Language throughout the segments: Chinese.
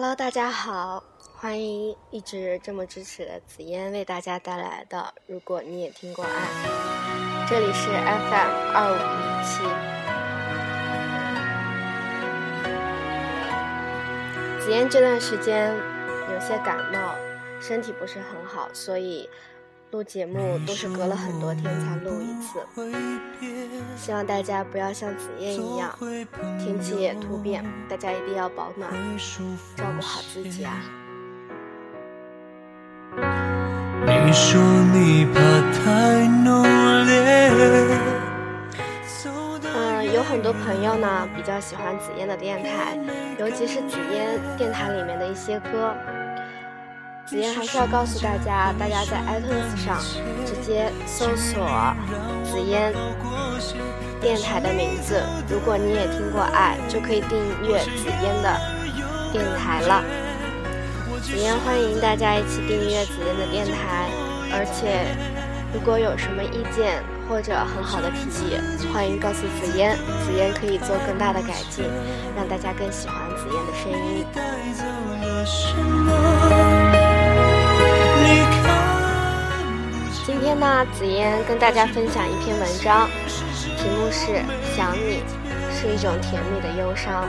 Hello，大家好，欢迎一直这么支持的紫嫣为大家带来的《如果你也听过爱》，这里是 FM 二五一七。紫嫣这段时间有些感冒，身体不是很好，所以。录节目都是隔了很多天才录一次，希望大家不要像紫嫣一样，天气也突变，大家一定要保暖，照顾好自己啊！嗯，有很多朋友呢比较喜欢紫嫣的电台，尤其是紫嫣电台里面的一些歌。紫嫣还是要告诉大家，大家在 iTunes 上直接搜索紫嫣电台的名字，如果你也听过爱，就可以订阅紫嫣的电台了。紫嫣欢迎大家一起订阅紫嫣的电台，而且如果有什么意见或者很好的提议，欢迎告诉紫嫣，紫嫣可以做更大的改进，让大家更喜欢紫嫣的声音。今天呢，紫嫣跟大家分享一篇文章，题目是《想你是一种甜蜜的忧伤》。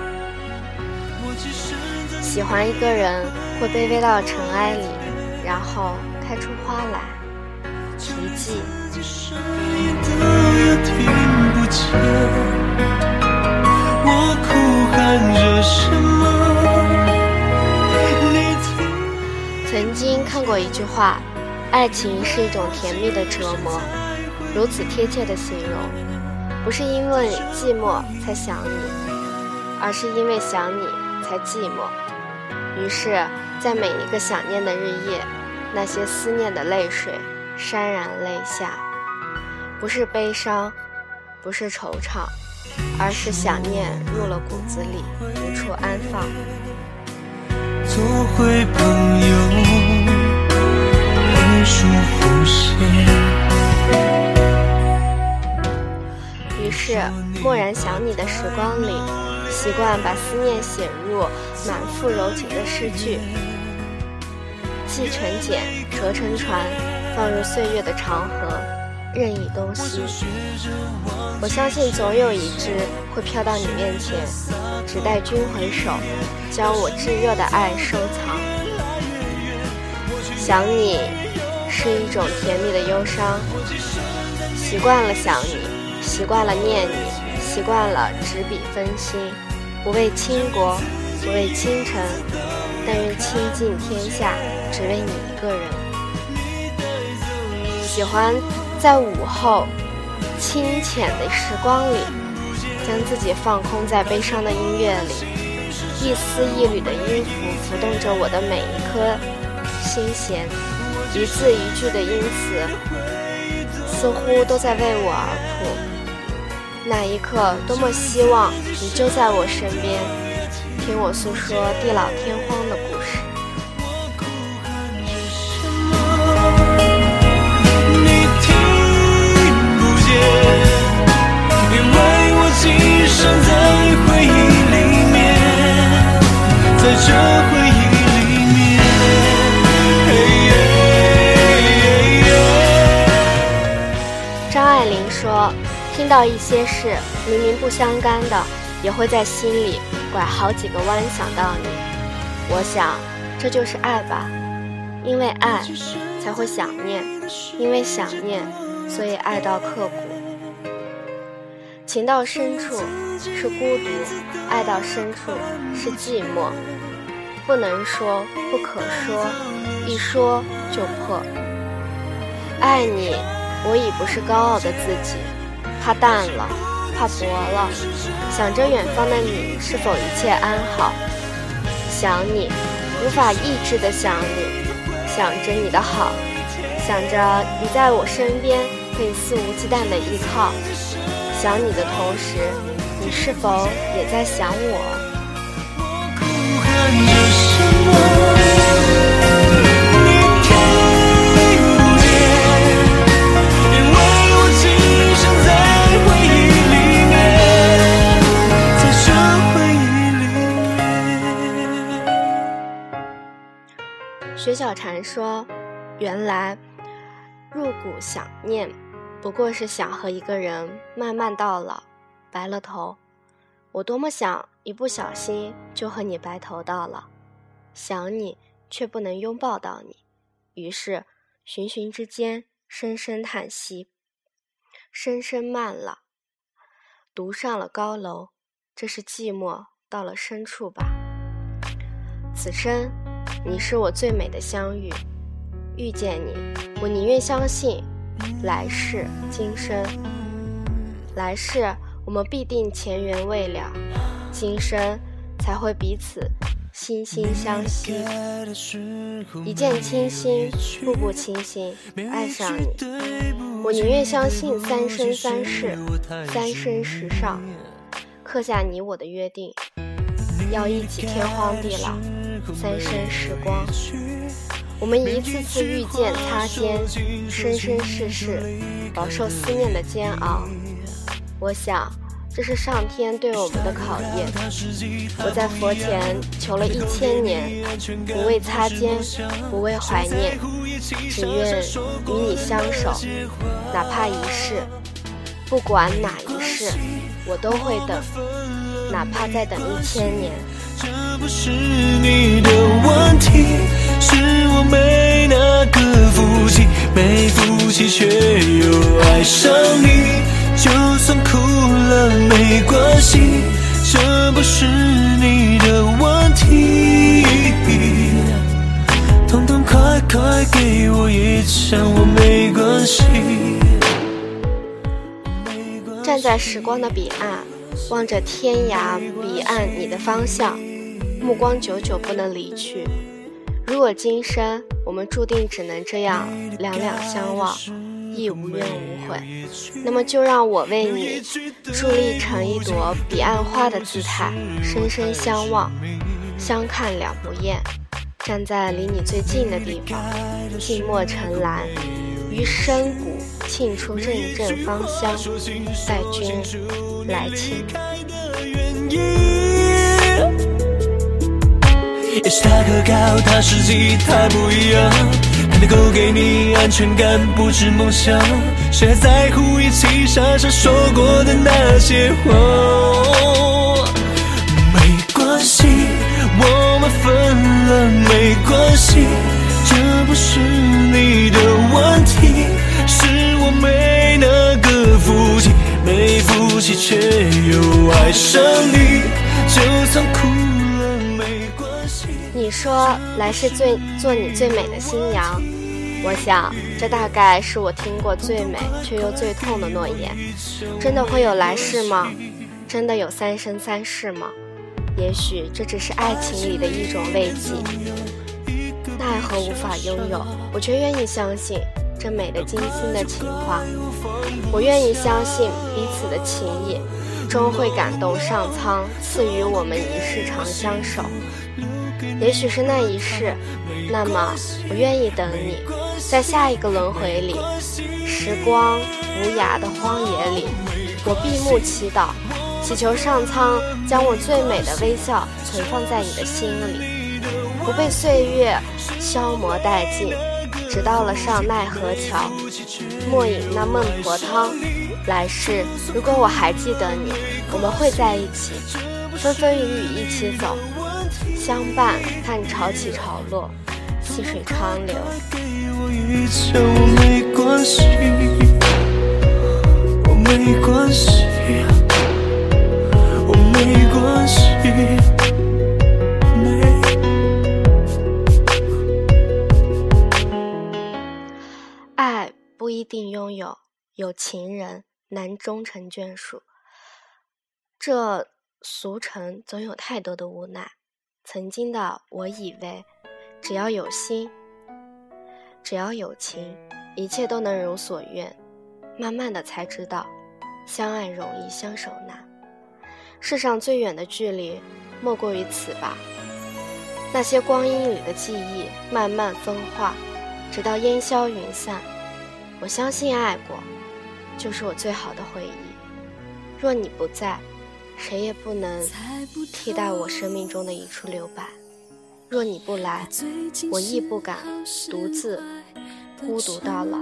喜欢一个人会卑微到尘埃里，然后开出花来。奇迹。曾经看过一句话。爱情是一种甜蜜的折磨，如此贴切的形容，不是因为寂寞才想你，而是因为想你才寂寞。于是，在每一个想念的日夜，那些思念的泪水潸然泪下，不是悲伤，不是惆怅，而是想念入了骨子里，无处安放。做回朋友。于是，默然想你的时光里，习惯把思念写入满腹柔情的诗句，寄成茧，折成船，放入岁月的长河，任意东西。我相信总有一只会飘到你面前，只待君回首，将我炙热的爱收藏。想你。是一种甜蜜的忧伤，习惯了想你，习惯了念你，习惯了执笔分心，不为倾国，不为倾城，但愿倾尽天下，只为你一个人。喜欢在午后清浅的时光里，将自己放空在悲伤的音乐里，一丝一缕的音符浮动着我的每一颗心弦。一字一句的音词，似乎都在为我而谱。那一刻，多么希望你就在我身边，听我诉说地老天荒的故事。你听不见，因为我寄生在回忆里面，在这回。听到一些事明明不相干的，也会在心里拐好几个弯想到你。我想，这就是爱吧，因为爱才会想念，因为想念，所以爱到刻骨。情到深处是孤独，爱到深处是寂寞。不能说，不可说，一说就破。爱你。我已不是高傲的自己，怕淡了，怕薄了，想着远方的你是否一切安好，想你，无法抑制的想你，想着你的好，想着你在我身边可以肆无忌惮的依靠，想你的同时，你是否也在想我？小禅说：“原来入骨想念，不过是想和一个人慢慢到老，白了头。我多么想一不小心就和你白头到老，想你却不能拥抱到你，于是寻寻之间，深深叹息，深深慢了，独上了高楼。这是寂寞到了深处吧。此生。”你是我最美的相遇，遇见你，我宁愿相信来世今生。来世我们必定前缘未了，今生才会彼此心心相惜。一见倾心，步步倾心，爱上你，我宁愿相信三生三世，三生石上刻下你我的约定，要一起天荒地老。三生时光，我们一次次遇见擦肩，生生世世饱受思念的煎熬。我想，这是上天对我们的考验。我在佛前求了一千年，不为擦肩，不为怀念，只愿与你相守，哪怕一世，不管哪一世，我都会等，哪怕再等一千年。这不是你的问题，是我没那个福气，没福气却又爱上你。就算哭了没关系，这不是你的问题。痛痛快快给我一枪，我没关系。站在时光的彼岸，望着天涯彼岸你的方向。目光久久不能离去。如果今生我们注定只能这样两两相望，亦无怨无悔，那么就让我为你伫立成一朵彼岸花的姿态，深深相望，相看两不厌。站在离你最近的地方，静默沉蓝，于深谷沁出阵阵芳香，待君来亲。也许他可靠，他实际太不一样。他能够给你安全感，不止梦想。谁还在乎一起傻傻说过的那些话？没关系，我们分了没关系，这不是你的问题，是我没那个福气，没福气却又爱上你，就算哭。你说来世最做你最美的新娘，我想这大概是我听过最美却又最痛的诺言。真的会有来世吗？真的有三生三世吗？也许这只是爱情里的一种慰藉，奈何无法拥有，我却愿意相信这美的精心的情话。我愿意相信彼此的情谊，终会感动上苍，赐予我们一世长相守。也许是那一世，那么我愿意等你，在下一个轮回里，时光无涯的荒野里，我闭目祈祷，祈求上苍将我最美的微笑存放在你的心里，不被岁月消磨殆尽，直到了上奈何桥，莫饮那孟婆汤。来世如果我还记得你，我们会在一起，风风雨雨一起走。相伴看潮起潮落，细水长流。我没关系，我没关系，我没关系。爱不一定拥有，有情人难终成眷属。这俗尘总有太多的无奈。曾经的我以为，只要有心，只要有情，一切都能如所愿。慢慢的才知道，相爱容易相守难。世上最远的距离，莫过于此吧。那些光阴里的记忆慢慢分化，直到烟消云散。我相信爱过，就是我最好的回忆。若你不在。谁也不能替代我生命中的一处留白。若你不来，我亦不敢独自孤独到老。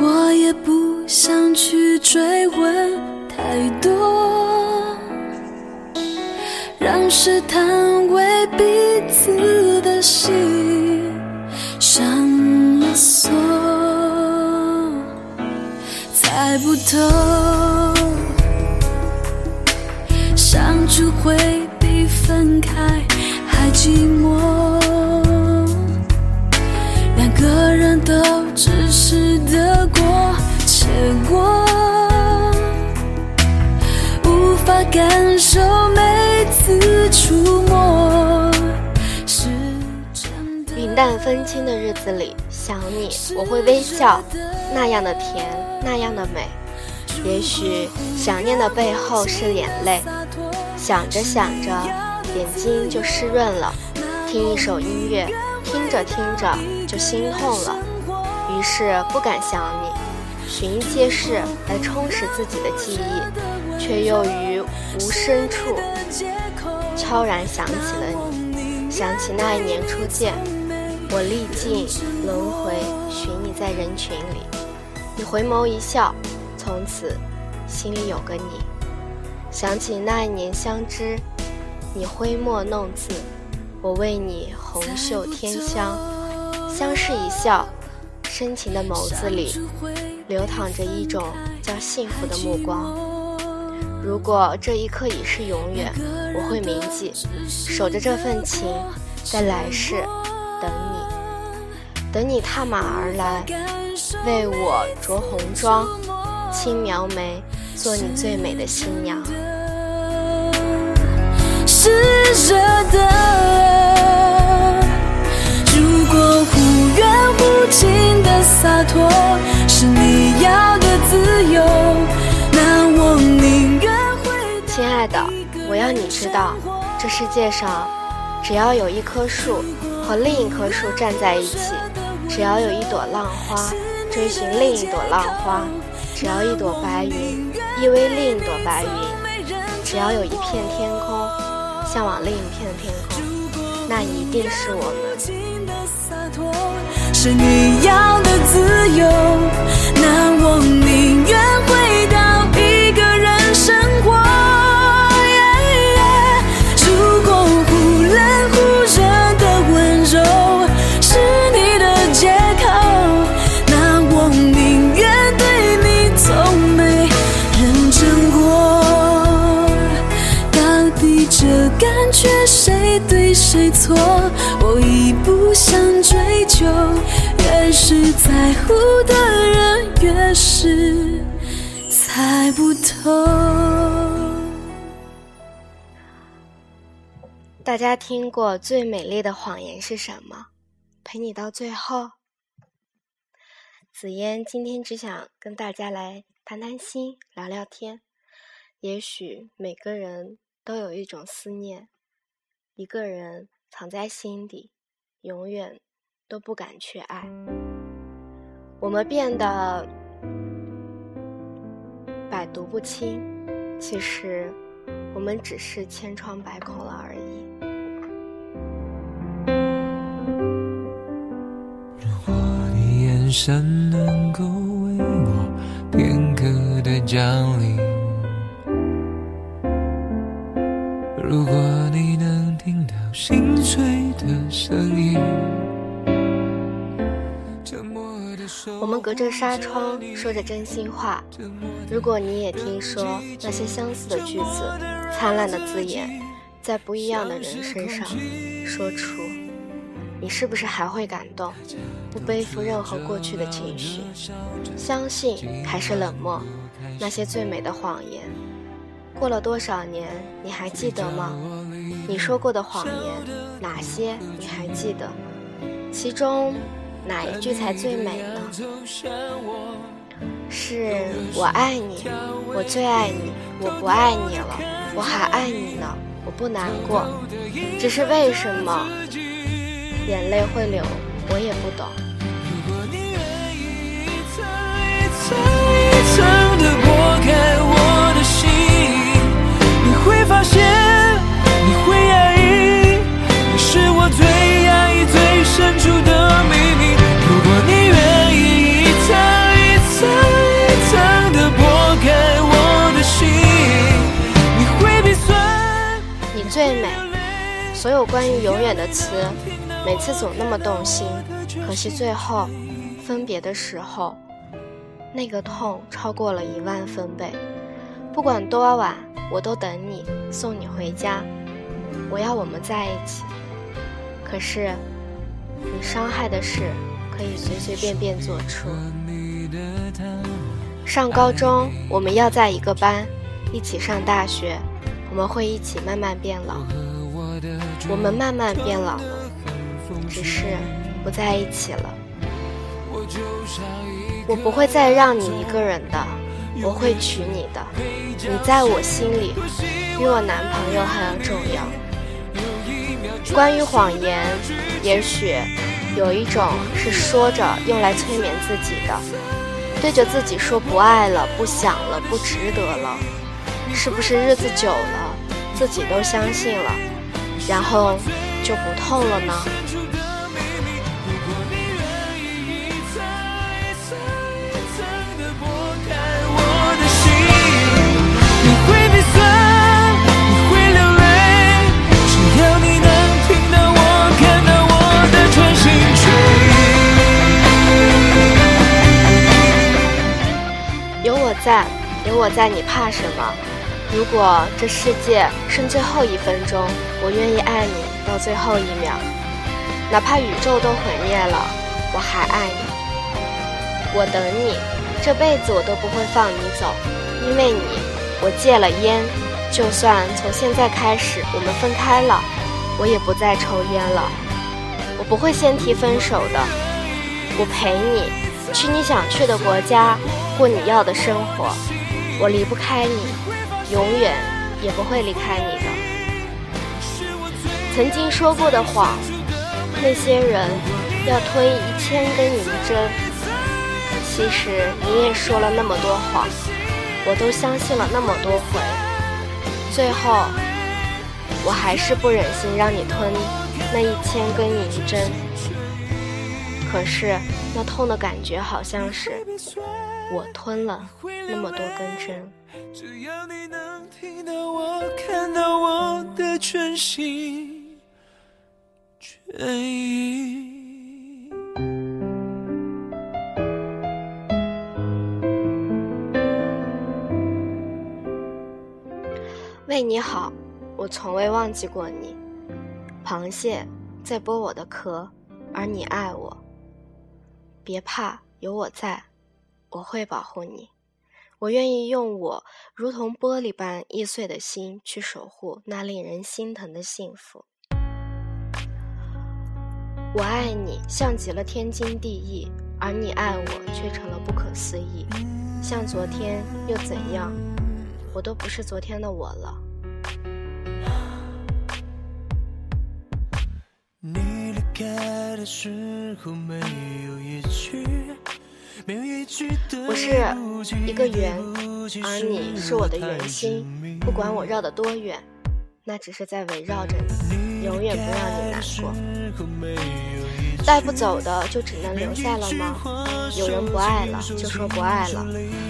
我也不想去追问太多，让试探为彼此的心上锁，猜不透，相处会比分开还寂寞，两个人都只是得过且过，无法感受每次触摸。淡风轻的日子里，想你我会微笑，那样的甜，那样的美。也许想念的背后是眼泪，想着想着，眼睛就湿润了。听一首音乐，听着听着就心痛了，于是不敢想你，寻一些事来充实自己的记忆，却又于无声处悄然想起了你，想起那一年初见，我历尽轮回寻你在人群里，你回眸一笑。从此，心里有个你。想起那一年相知，你挥墨弄字，我为你红袖添香。相视一笑，深情的眸子里流淌着一种叫幸福的目光。如果这一刻已是永远，我会铭记，守着这份情，在来世等你，等你踏马而来，为我着红妆。轻描眉，做你最美的新娘。是舍得。如果忽远忽近的洒脱是你要的自由，那我宁愿回亲爱的，我要你知道，这世界上，只要有一棵树和另一棵树站在一起，只要有一朵浪花追寻另一朵浪花。只要一朵白云依偎另一朵白云，只要有一片天空向往另一片天空，那一定是我们。是你要的自由，那我宁愿越是在乎的人，越是猜不透。大家听过最美丽的谎言是什么？陪你到最后。紫嫣今天只想跟大家来谈谈心，聊聊天。也许每个人都有一种思念，一个人藏在心底，永远都不敢去爱。我们变得百毒不侵，其实我们只是千疮百孔了而已。如果你眼神能够为我片刻的降临，如果你能听到心碎的声音，我们隔着纱窗说着真心话。如果你也听说那些相似的句子、灿烂的字眼，在不一样的人身上说出，你是不是还会感动？不背负任何过去的情绪，相信还是冷漠？那些最美的谎言，过了多少年，你还记得吗？你说过的谎言，哪些你还记得？其中哪一句才最美呢？是我爱你，我最爱你，我不爱你了，我还爱你呢，我不难过，只是为什么眼泪会流，我也不懂。你会，你是我最压抑、最深处的。最美。所有关于永远的词，每次总那么动心，可惜最后分别的时候，那个痛超过了一万分贝。不管多晚，我都等你，送你回家。我要我们在一起。可是，你伤害的事可以随随便便做出。上高中，我们要在一个班，一起上大学，我们会一起慢慢变老。我们慢慢变老了，只是不在一起了。我不会再让你一个人的，我会娶你的。你在我心里，比我男朋友还要重要。关于谎言，也许有一种是说着用来催眠自己的，对着自己说不爱了、不想了、不值得了。是不是日子久了，自己都相信了，然后就不痛了呢？在，有我在，你怕什么？如果这世界剩最后一分钟，我愿意爱你到最后一秒，哪怕宇宙都毁灭了，我还爱你。我等你，这辈子我都不会放你走，因为你，我戒了烟，就算从现在开始我们分开了，我也不再抽烟了。我不会先提分手的，我陪你去你想去的国家。过你要的生活，我离不开你，永远也不会离开你的。曾经说过的谎，那些人要吞一千根银针。其实你也说了那么多谎，我都相信了那么多回，最后我还是不忍心让你吞那一千根银针。可是那痛的感觉好像是。我吞了那么多根针。只要你能听到我，看到我的全心全意为你好，我从未忘记过你。螃蟹在剥我的壳，而你爱我。别怕，有我在。我会保护你，我愿意用我如同玻璃般易碎的心去守护那令人心疼的幸福。我爱你，像极了天经地义，而你爱我却成了不可思议。像昨天又怎样？我都不是昨天的我了。你离开的时候没有一句。我是一个圆，而你是我的圆心。不管我绕得多远，那只是在围绕着你，永远不让你难过。带不走的就只能留下了吗？有人不爱了就说不爱了，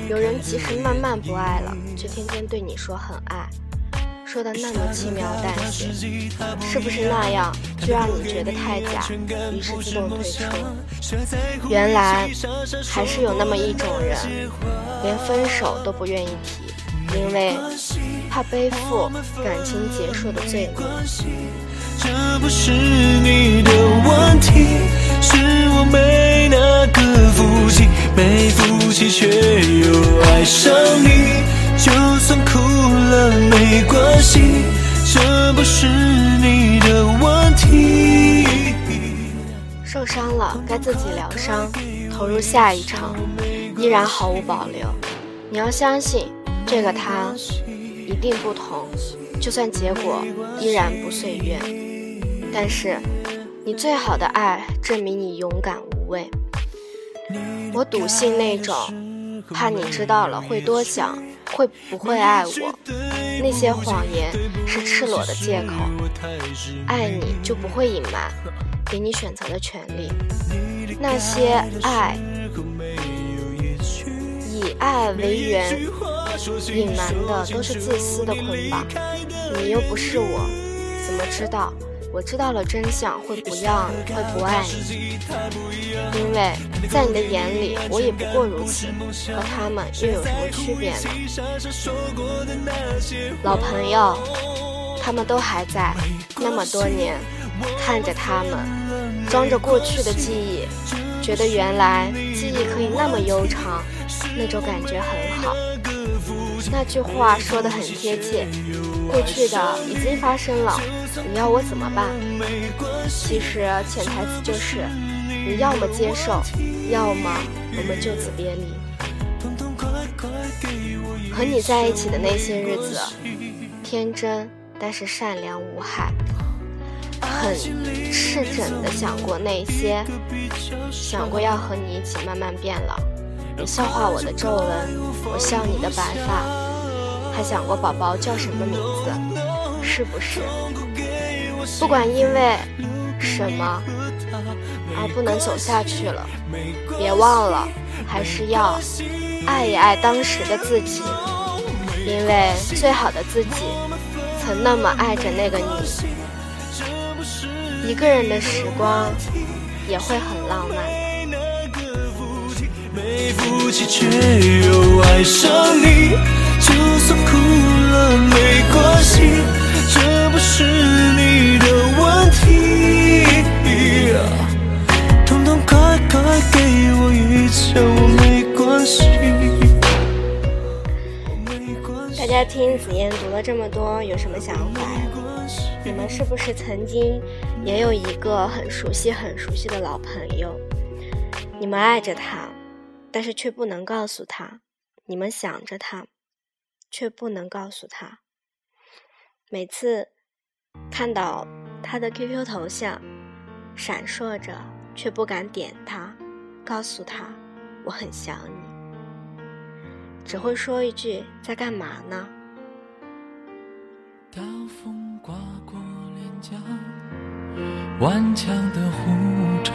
有人其实慢慢不爱了，却天天对你说很爱。说的那么轻描淡写，是不是那样就让你觉得太假，于是自动退出？原来还是有那么一种人，连分手都不愿意提，因为怕背负感情结束的罪名。这不是你的问题，是我没那个福气，没福气却又爱上你。就算哭了没关系，这不是你的问题。受伤了该自己疗伤，投入下一场，依然毫无保留。你要相信，这个他一定不同，就算结果依然不遂愿，但是你最好的爱证明你勇敢无畏。我笃信那种，怕你知道了会多想。会不会爱我？那些谎言是赤裸的借口。爱你就不会隐瞒，给你选择的权利。那些爱以爱为源，隐瞒的都是自私的捆绑。你又不是我，怎么知道？我知道了真相会不要你，会不爱你，因为在你的眼里，我也不过如此，和他们又有什么区别呢？老朋友，他们都还在，那么多年，看着他们，装着过去的记忆，觉得原来记忆可以那么悠长，那种感觉很好。那句话说的很贴切，过去的已经发生了。你要我怎么办？其实潜台词就是，你要么接受，要么我们就此别离。和你在一起的那些日子，天真但是善良无害，很赤诚的想过那些，想过要和你一起慢慢变老。你笑话我的皱纹，我笑你的白发，还想过宝宝叫什么名字，是不是？不管因为什么而不能走下去了，别忘了，还是要爱一爱当时的自己，因为最好的自己曾那么爱着那个你。一个人的时光也会很浪漫。诉苦了，没关系这不是你的问题，统统快快给我一枪，我没关系。大家听紫嫣读了这么多，有什么想法呀？你们是不是曾经也有一个很熟悉、很熟悉的老朋友？你们爱着他，但是却不能告诉他；你们想着他，却不能告诉他。每次看到他的 QQ 头像闪烁着，却不敢点他，告诉他我很想你，只会说一句在干嘛呢？大风刮过脸颊，顽强的呼召，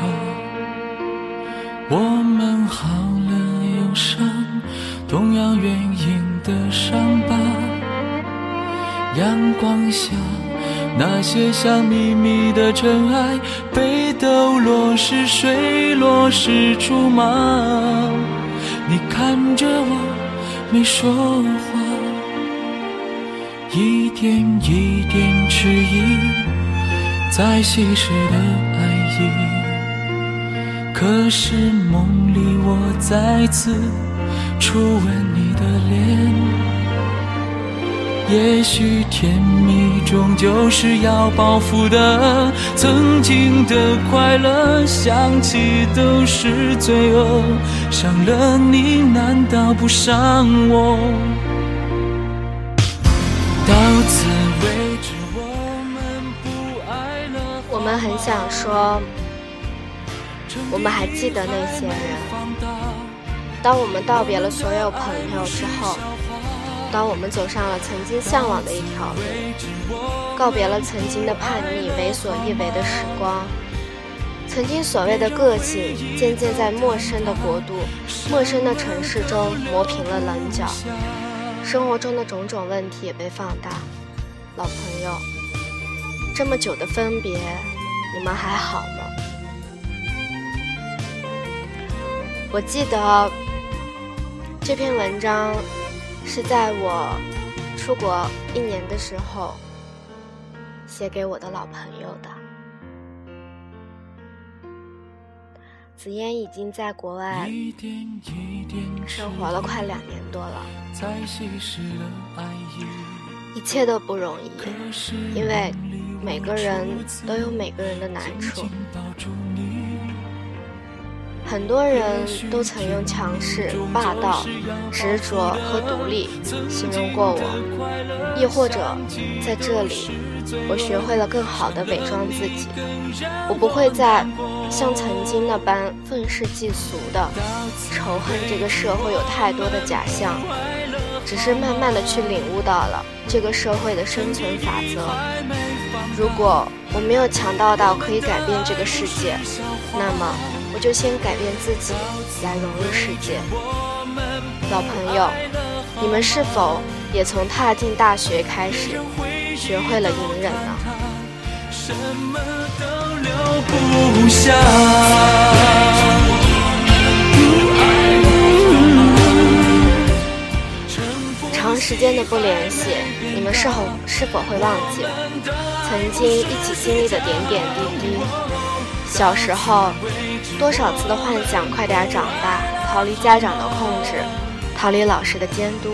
我们好了忧伤，同样原因的伤疤。阳光下，那些像秘密的尘埃，被抖落时水落石出吗？你看着我，没说话，一点一点迟疑，在稀释的爱意。可是梦里，我再次初吻你的脸。也许甜蜜终究是要报复的，曾经的快乐想起都是罪恶，伤了你难道不伤我？到此为止，我们不爱了。我们很想说，我们还记得那些人。当我们道别了所有朋友之后。当我们走上了曾经向往的一条路，告别了曾经的叛逆、为所欲为的时光，曾经所谓的个性，渐渐在陌生的国度、陌生的城市中磨平了棱角，生活中的种种问题也被放大。老朋友，这么久的分别，你们还好吗？我记得这篇文章。是在我出国一年的时候写给我的老朋友的。紫嫣已经在国外生活了快两年多了，一切都不容易，因为每个人都有每个人的难处。很多人都曾用强势、霸道、执着和独立形容过我，亦或者在这里，我学会了更好的伪装自己。我不会再像曾经那般愤世嫉俗的仇恨这个社会有太多的假象，只是慢慢的去领悟到了这个社会的生存法则。如果我没有强大到可以改变这个世界，那么。就先改变自己，来融入世界。老朋友，你们是否也从踏进大学开始，学会了隐忍呢？什么都留不下。长时间的不联系，你们是否是否会忘记曾经一起经历的点点滴滴？小时候，多少次的幻想快点长大，逃离家长的控制，逃离老师的监督，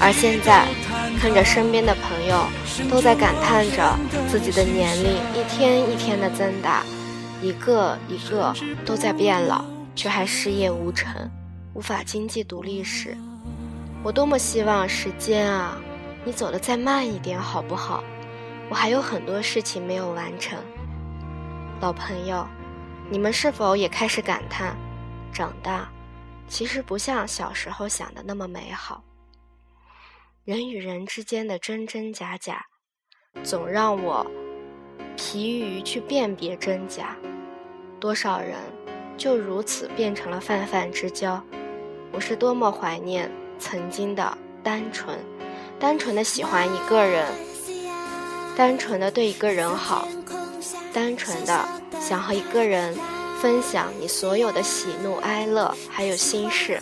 而现在，看着身边的朋友都在感叹着自己的年龄一天一天的增大，一个一个都在变老，却还失业无成，无法经济独立时。我多么希望时间啊，你走得再慢一点好不好？我还有很多事情没有完成。老朋友，你们是否也开始感叹，长大其实不像小时候想的那么美好？人与人之间的真真假假，总让我疲于去辨别真假。多少人就如此变成了泛泛之交？我是多么怀念。曾经的单纯，单纯的喜欢一个人，单纯的对一个人好，单纯的想和一个人分享你所有的喜怒哀乐，还有心事。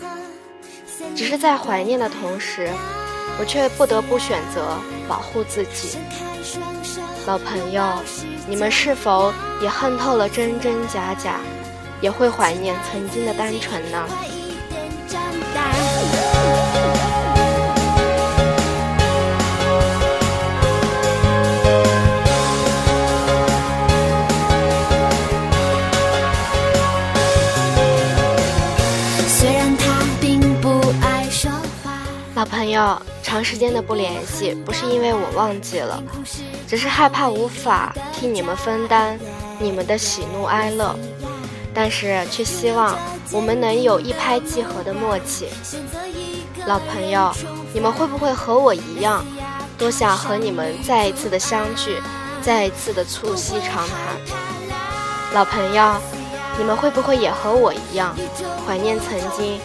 只是在怀念的同时，我却不得不选择保护自己。老朋友，你们是否也恨透了真真假假，也会怀念曾经的单纯呢？朋友，长时间的不联系，不是因为我忘记了，只是害怕无法替你们分担你们的喜怒哀乐，但是却希望我们能有一拍即合的默契。老朋友，你们会不会和我一样，多想和你们再一次的相聚，再一次的促膝长谈？老朋友，你们会不会也和我一样，怀念曾经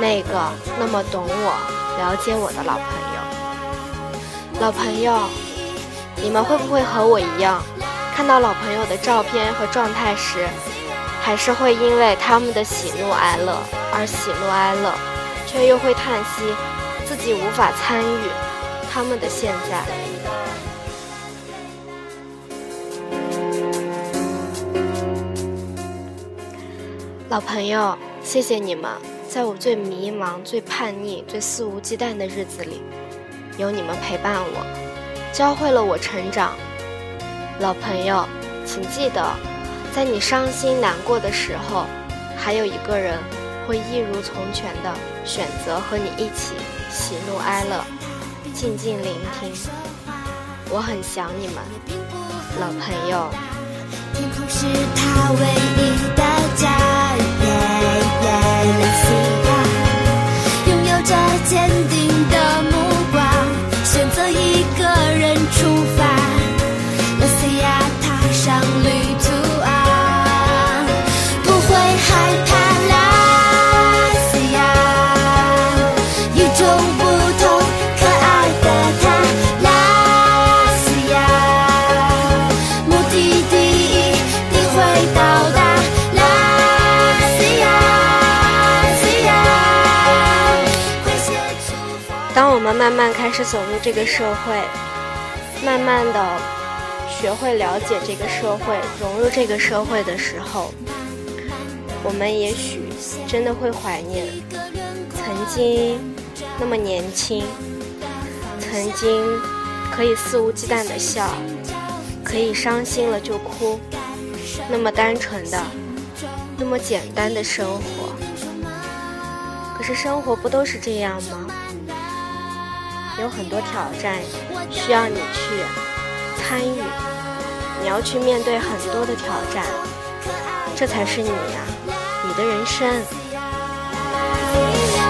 那个那么懂我？了解我的老朋友，老朋友，你们会不会和我一样，看到老朋友的照片和状态时，还是会因为他们的喜怒哀乐而喜怒哀乐，却又会叹息自己无法参与他们的现在？老朋友，谢谢你们。在我最迷茫、最叛逆、最肆无忌惮的日子里，有你们陪伴我，教会了我成长。老朋友，请记得，在你伤心难过的时候，还有一个人会一如从前的选择和你一起喜怒哀乐，静静聆听。我很想你们，老朋友。天空是他唯一的家。拥慢开始走入这个社会，慢慢的学会了解这个社会，融入这个社会的时候，我们也许真的会怀念曾经那么年轻，曾经可以肆无忌惮的笑，可以伤心了就哭，那么单纯的，那么简单的生活。可是生活不都是这样吗？有很多挑战需要你去参与，你要去面对很多的挑战，这才是你呀，你的人生。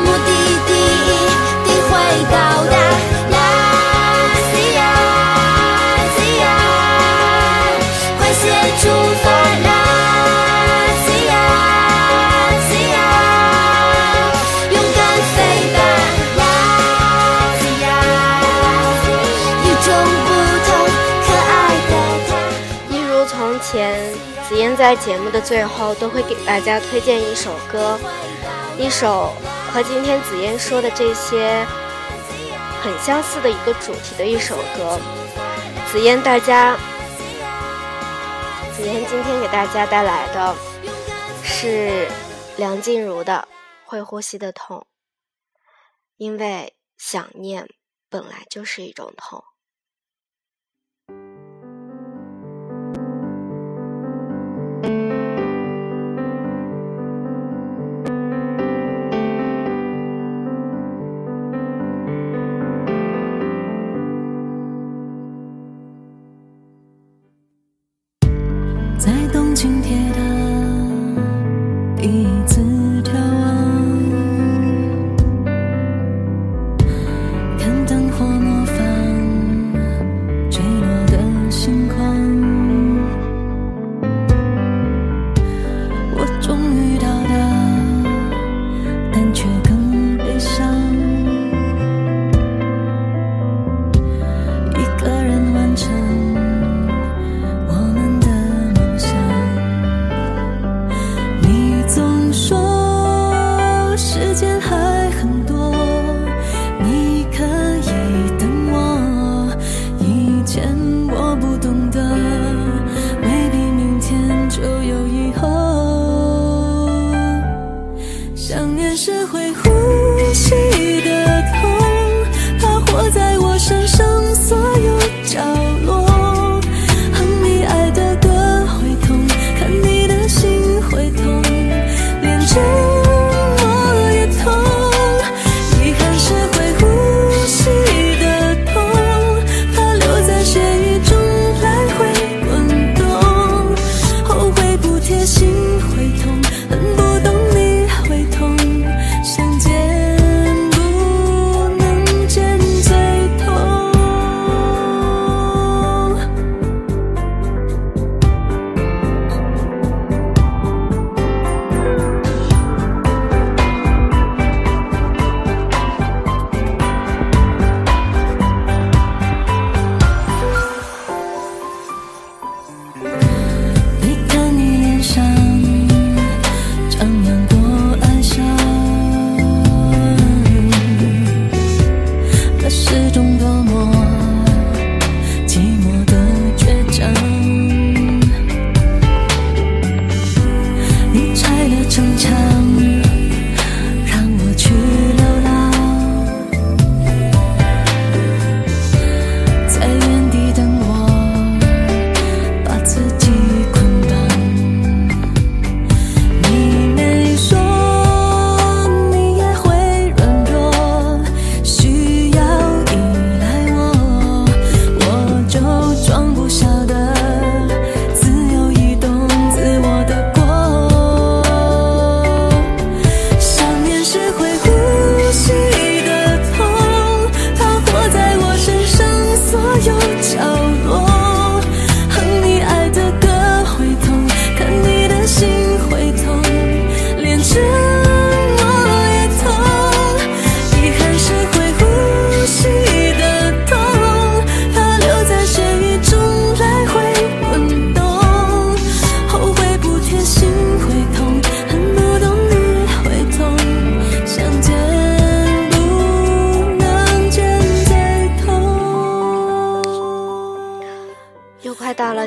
目的地一定会到达。在节目的最后都会给大家推荐一首歌，一首和今天紫嫣说的这些很相似的一个主题的一首歌。紫嫣，大家，紫嫣今天给大家带来的是梁静茹的《会呼吸的痛》，因为想念本来就是一种痛。伸手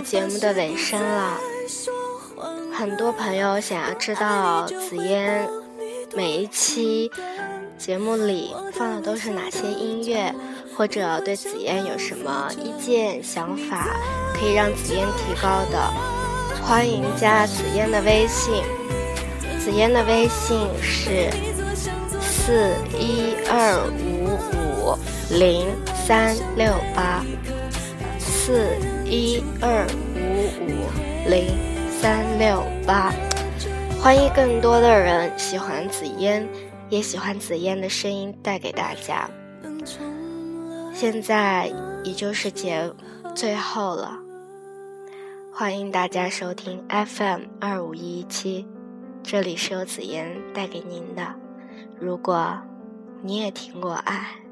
节目的尾声了，很多朋友想要知道紫嫣每一期节目里放的都是哪些音乐，或者对紫嫣有什么意见想法，可以让紫嫣提高的，欢迎加紫嫣的微信，紫嫣的微信是四一二五五零三六八四。一二五五零三六八，欢迎更多的人喜欢紫嫣，也喜欢紫嫣的声音带给大家。现在也就是节最后了，欢迎大家收听 FM 二五一七，这里是由紫嫣带给您的。如果你也听过爱。